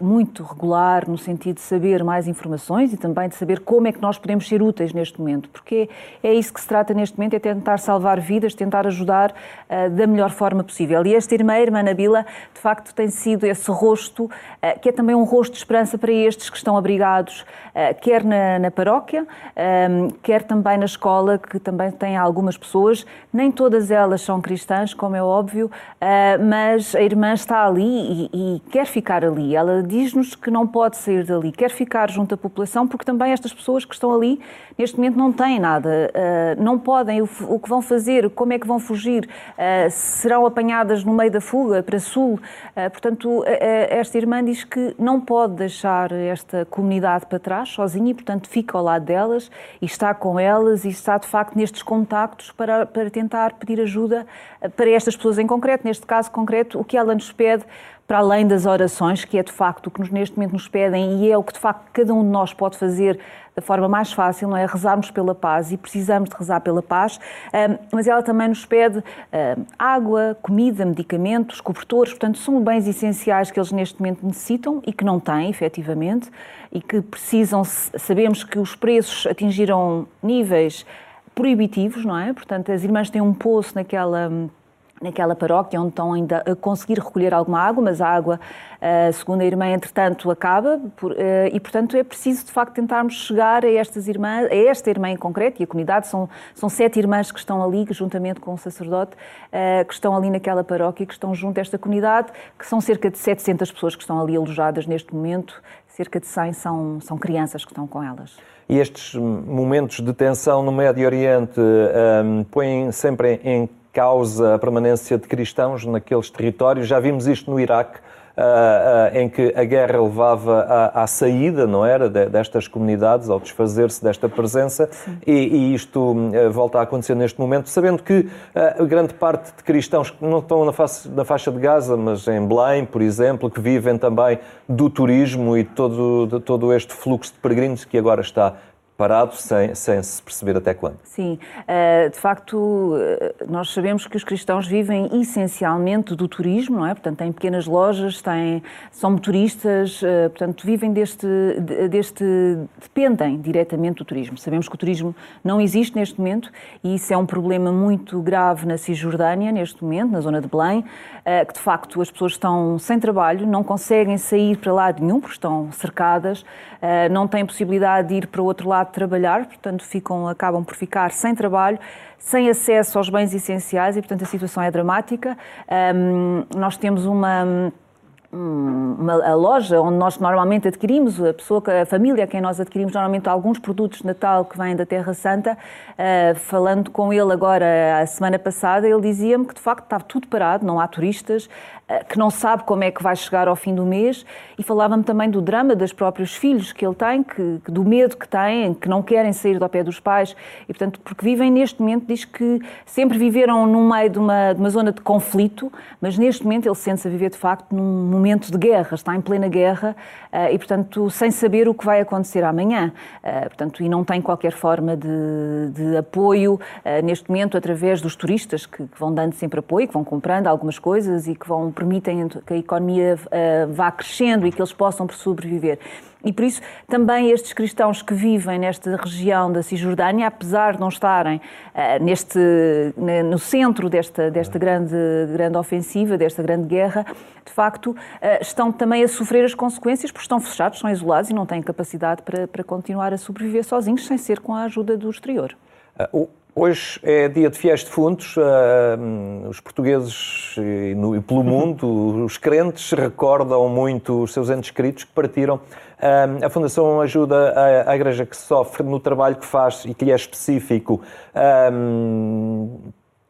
muito regular no sentido de saber mais informações e também de saber como é que nós podemos ser úteis neste momento, porque é isso que se trata neste momento, é tentar salvar vidas, tentar ajudar uh, da melhor forma possível. E esta irmã, a irmã Nabila, de facto tem sido esse rosto, que é também um rosto de esperança para estes que estão abrigados, quer na, na paróquia, quer também na escola, que também tem algumas pessoas, nem todas elas são cristãs, como é óbvio, uh, mas a irmã está ali e, e quer ficar ali. Ela diz-nos que não pode sair dali, quer ficar junto à população, porque também estas pessoas que estão ali, neste momento, não têm nada, não podem. O, que vão fazer, como é que vão fugir? Serão apanhadas no meio da fuga para sul? portanto, esta irmã diz que não pode deixar esta comunidade para trás, sozinha, e, portanto, fica ao lado delas e está com elas e está, de facto, nestes contactos para, para tentar pedir ajuda para estas pessoas em concreto, neste caso concreto, o que ela nos pede, para além das orações, que é de facto o que nos, neste momento nos pedem e é o que de facto cada um de nós pode fazer da forma mais fácil, não é? Rezarmos pela paz e precisamos de rezar pela paz, mas ela também nos pede água, comida, medicamentos, cobertores, portanto, são bens essenciais que eles neste momento necessitam e que não têm, efetivamente, e que precisam, sabemos que os preços atingiram níveis proibitivos, não é? Portanto, as irmãs têm um poço naquela naquela paróquia onde estão ainda a conseguir recolher alguma água, mas a água, eh, segundo a irmã, entretanto acaba eh, e, portanto, é preciso de facto tentarmos chegar a estas irmãs, a esta irmã em concreto e a comunidade. São, são sete irmãs que estão ali, juntamente com o sacerdote, eh, que estão ali naquela paróquia, que estão junto a esta comunidade, que são cerca de 700 pessoas que estão ali alojadas neste momento, cerca de 100 são, são crianças que estão com elas.
E estes momentos de tensão no Médio Oriente um, põem sempre em causa a permanência de cristãos naqueles territórios. Já vimos isto no Iraque, Uh, uh, em que a guerra levava à, à saída, não era, de, destas comunidades, ao desfazer-se desta presença, e, e, isto uh, volta a acontecer neste momento, sabendo que grande parte de cristãos que não estão na, face, na, faixa de Gaza, mas em Belém, por exemplo, que vivem também do turismo e todo, de, todo este fluxo de peregrinos que agora está parado sem, sem se perceber até quando.
Sim, eh, de facto, eh, nós sabemos que os cristãos vivem essencialmente do turismo, não é? Portanto, têm pequenas lojas, têm, são motoristas, eh, portanto, vivem deste, deste. dependem diretamente do turismo. Sabemos que o turismo não existe neste momento e isso é um problema muito grave na Cisjordânia, neste momento, na zona de Belém, que de facto as pessoas estão sem trabalho, não conseguem sair para lado nenhum porque estão cercadas, não têm possibilidade de ir para o outro lado de trabalhar, portanto ficam, acabam por ficar sem trabalho, sem acesso aos bens essenciais e, portanto, a situação é dramática. Um, nós temos uma uma, a loja onde nós normalmente adquirimos, a pessoa, a família a quem nós adquirimos normalmente alguns produtos de Natal que vêm da Terra Santa, uh, falando com ele agora a semana passada, ele dizia-me que de facto está tudo parado, não há turistas, que não sabe como é que vai chegar ao fim do mês e falava-me também do drama dos próprios filhos que ele tem, que, do medo que têm, que não querem sair do pé dos pais e portanto porque vivem neste momento, diz que sempre viveram no meio de uma, de uma zona de conflito, mas neste momento ele sente-se a viver de facto num momento de guerra, está em plena guerra uh, e, portanto, sem saber o que vai acontecer amanhã. Uh, portanto, e não tem qualquer forma de, de apoio neste momento através dos turistas que, que, vão dando sempre apoio, que vão comprando algumas coisas e que vão permitem que a economia vá crescendo e que eles possam sobreviver. E por isso também estes cristãos que vivem nesta região da Cisjordânia, apesar de não estarem uh, neste, no centro desta, desta grande, grande ofensiva, desta grande guerra, de facto uh, estão também a sofrer as consequências porque estão fechados, são isolados e não têm capacidade para, para continuar a sobreviver sozinhos sem ser com a ajuda do exterior.
Uh, Hoje é dia de fiéis defuntos. Os portugueses e pelo mundo, os crentes recordam muito os seus entes queridos que partiram a Fundação ajuda a, a Igreja que sofre no trabalho que faz e que lhe é específico.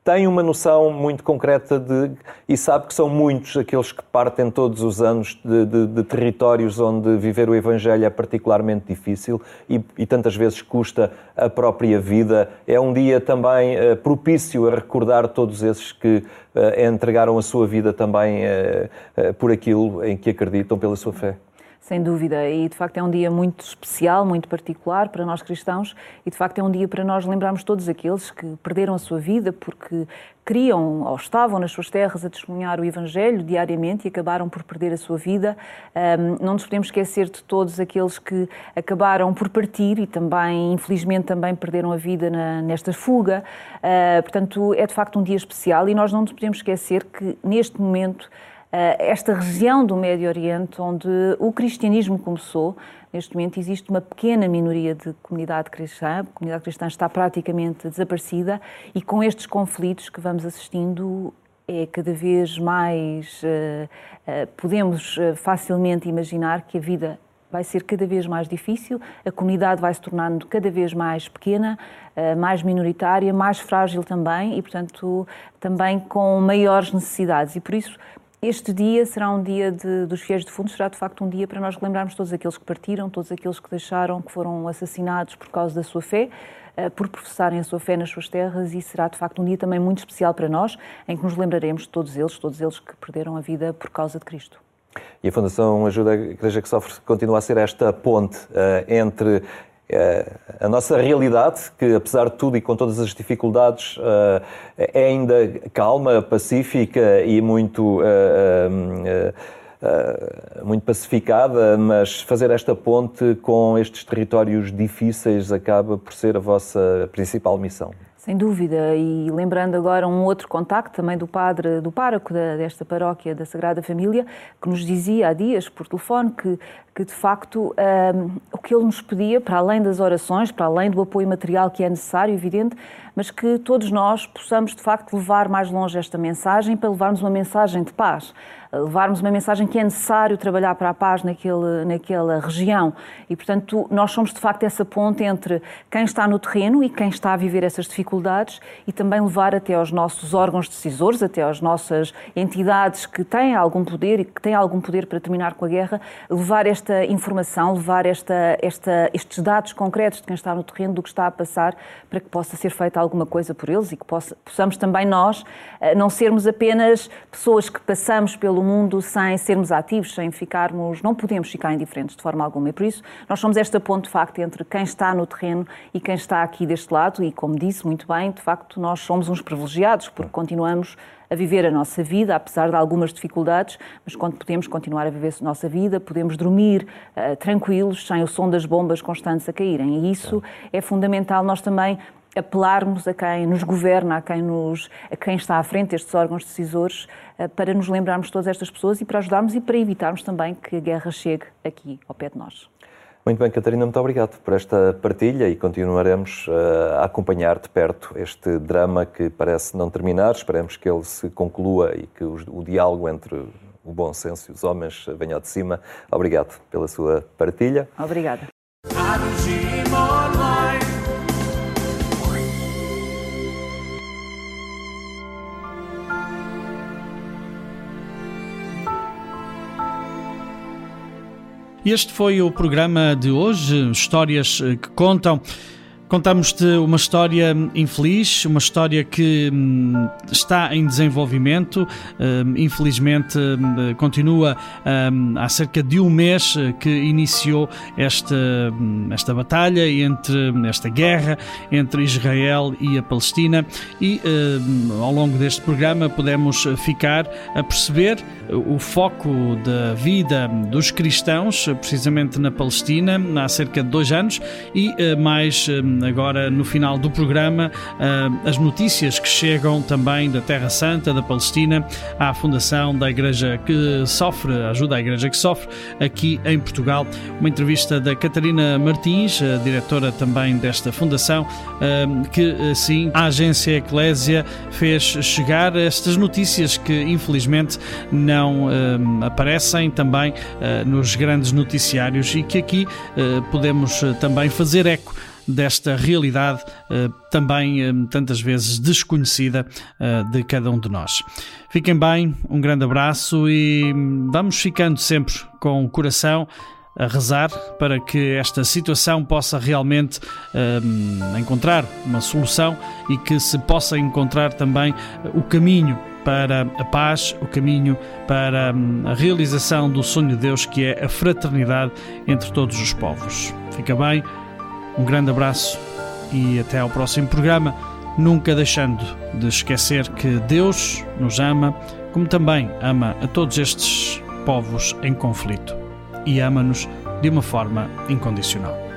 Tem uma noção muito concreta de, e sabe que são muitos aqueles que partem todos os anos de, de, de territórios onde viver o Evangelho é particularmente difícil e, e, tantas vezes custa a própria vida. É um dia também uh, propício a recordar todos esses que uh, entregaram a sua vida também uh, por aquilo em que acreditam, pela sua fé.
Sem dúvida, e de facto é um dia muito especial, muito particular para nós cristãos, e de facto é um dia para nós lembrarmos todos aqueles que perderam a sua vida porque queriam ou estavam nas suas terras a testemunhar o Evangelho diariamente e acabaram por perder a sua vida. não nos podemos esquecer de todos aqueles que acabaram por partir e também, infelizmente, também perderam a vida nesta fuga. Ah, portanto, é de facto um dia especial e nós não nos podemos esquecer que neste momento esta região do Médio Oriente, onde o cristianismo começou, neste momento existe uma pequena minoria de comunidade cristã, a comunidade cristã está praticamente desaparecida e com estes conflitos que vamos assistindo é cada vez mais. Uh, uh, podemos facilmente imaginar que a vida vai ser cada vez mais difícil, a comunidade vai se tornando cada vez mais pequena, mais minoritária, mais frágil também e, portanto, também com maiores necessidades. E por isso este dia será um dia de, dos fiéis de fundo, será de facto um dia para nós lembrarmos todos aqueles que partiram, todos aqueles que deixaram, que foram assassinados por causa da sua fé, eh, por professarem a sua fé nas suas terras e será de facto um dia também muito especial para nós, em que nos lembraremos de todos eles, todos eles que perderam a vida por causa de Cristo.
E a Fundação Ajuda a Igreja que Sofre continua a ser esta ponte uh, entre a nossa realidade, que apesar de tudo e com todas as dificuldades, eh, é ainda calma, pacífica e muito, eh, eh, muito pacificada, mas fazer esta ponte com estes territórios difíceis acaba por ser a vossa principal missão.
Sem dúvida, e lembrando agora um outro contacto também do padre, do pároco desta paróquia da Sagrada Família, que nos dizia há dias por telefone que, que de facto um, o que ele nos pedia, para além das orações, para além do apoio material que é necessário, evidente, mas que todos nós possamos de facto levar mais longe esta mensagem para levarmos uma mensagem de paz levarmos uma mensagem que é necessário trabalhar para a paz naquele, naquela região. E, portanto, nós somos de facto essa ponte entre quem está no terreno e quem está a viver essas dificuldades e também levar até aos nossos órgãos decisores, até às nossas entidades que têm algum poder e que têm algum poder para terminar com a guerra, levar esta informação, levar esta, esta, estes dados concretos de quem está no terreno, do que está a passar, para que possa ser feita alguma coisa por eles e que possa, possamos também nós eh, não sermos apenas pessoas que passamos pelo pelo mundo sem sermos ativos, sem ficarmos, não podemos ficar indiferentes de forma alguma. E por isso nós somos esta ponte de facto entre quem está no terreno e quem está aqui deste lado. E como disse muito bem, de facto nós somos uns privilegiados porque continuamos a viver a nossa vida, apesar de algumas dificuldades, mas quando podemos continuar a viver a nossa vida, podemos dormir uh, tranquilos, sem o som das bombas constantes a caírem. E isso é fundamental nós também apelarmos a quem nos governa, a quem, nos, a quem está à frente destes órgãos decisores, eh, para nos lembrarmos de todas estas pessoas e para ajudarmos e para evitarmos também que a guerra chegue aqui ao pé de nós.
Muito bem, Catarina, muito obrigado por esta partilha e continuaremos eh, a acompanhar de perto este drama que parece não terminar. Esperemos que ele se conclua e que o diálogo entre o bom senso e os homens venha ao de cima. Obrigado pela sua partilha.
Obrigada.
Este foi o programa de hoje, histórias eh, que contam. Contamos-te uma história infeliz, uma história que hum, está em desenvolvimento. Hum, infelizmente, hum, continua hum, há cerca de um mês que iniciou esta, hum, esta batalha, entre esta guerra entre Israel e a Palestina. E hum, ao longo deste programa podemos ficar a perceber o foco da vida dos cristãos, precisamente na Palestina, há cerca de dois anos, e eh, mais agora no final do programa eh, as notícias que chegam também da Terra Santa, da Palestina, à fundação da Igreja que sofre, ajuda a Igreja que sofre, aqui em Portugal. Uma entrevista da Catarina Martins, diretora também desta fundação, eh, que assim a agência Eclésia fez chegar estas notícias que infelizmente não aparecem também nos grandes noticiários e que aqui podemos também fazer eco desta realidade eh, também eh, tantas vezes desconhecida eh, de cada um de nós. Fiquem bem, um grande abraço e hum, vamos ficando sempre com o coração a rezar para que esta situação possa realmente um, encontrar uma solução e que se possa encontrar também o caminho para a paz, o caminho para hum, a realização do sonho de Deus que é a fraternidade entre todos os povos. Fica bem, um grande abraço e até ao próximo programa, nunca deixando de esquecer que Deus nos ama, como também ama a todos estes povos em conflito e ama-nos de uma forma incondicional.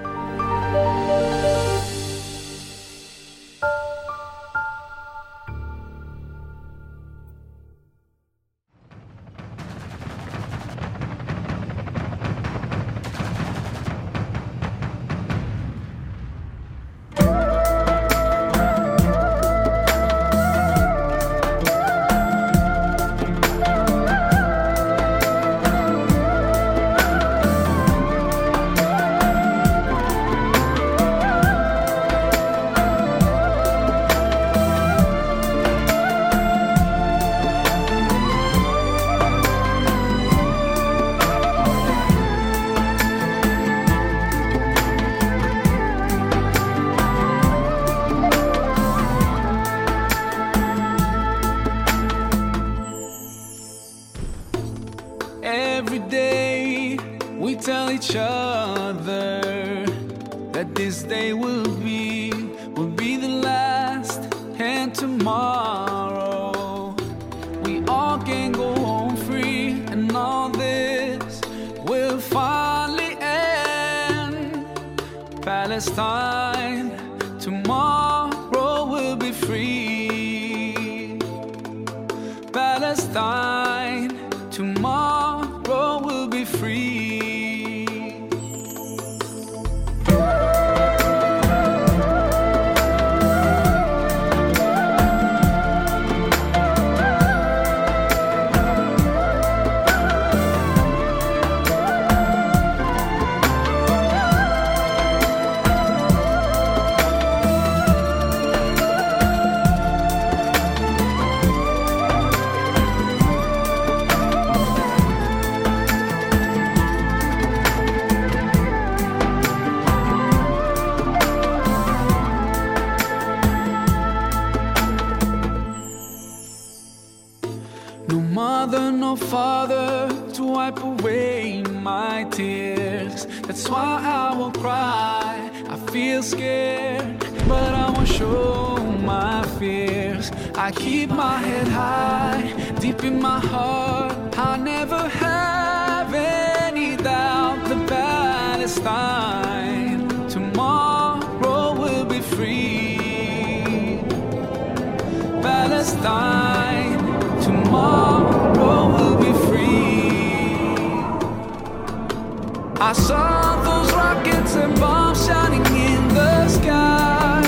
I saw those rockets and bombs shining in the sky,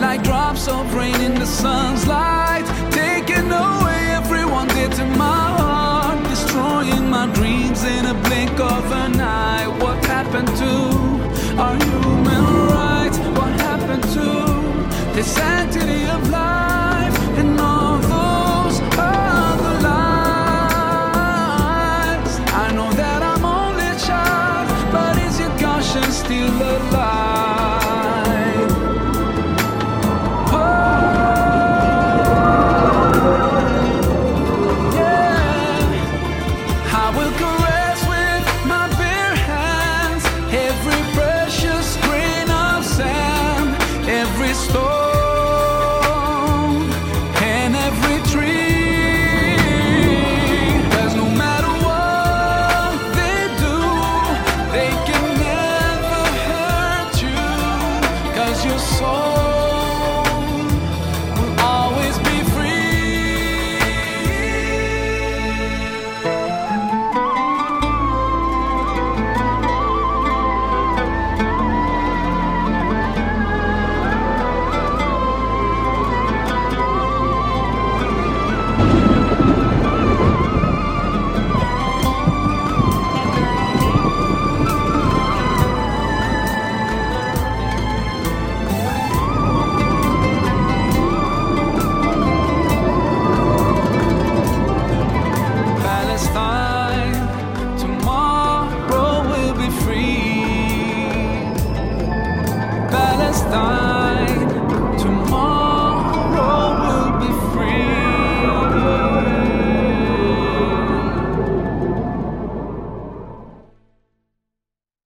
like drops of rain in the sun's light, taking away everyone dear to my heart, destroying my dreams in a blink of an eye. What happened to our human rights? What happened to sanctity of life?